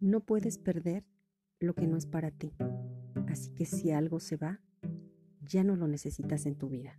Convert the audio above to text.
No puedes mm. perder lo que no es para ti. Así que si algo se va, ya no lo necesitas en tu vida.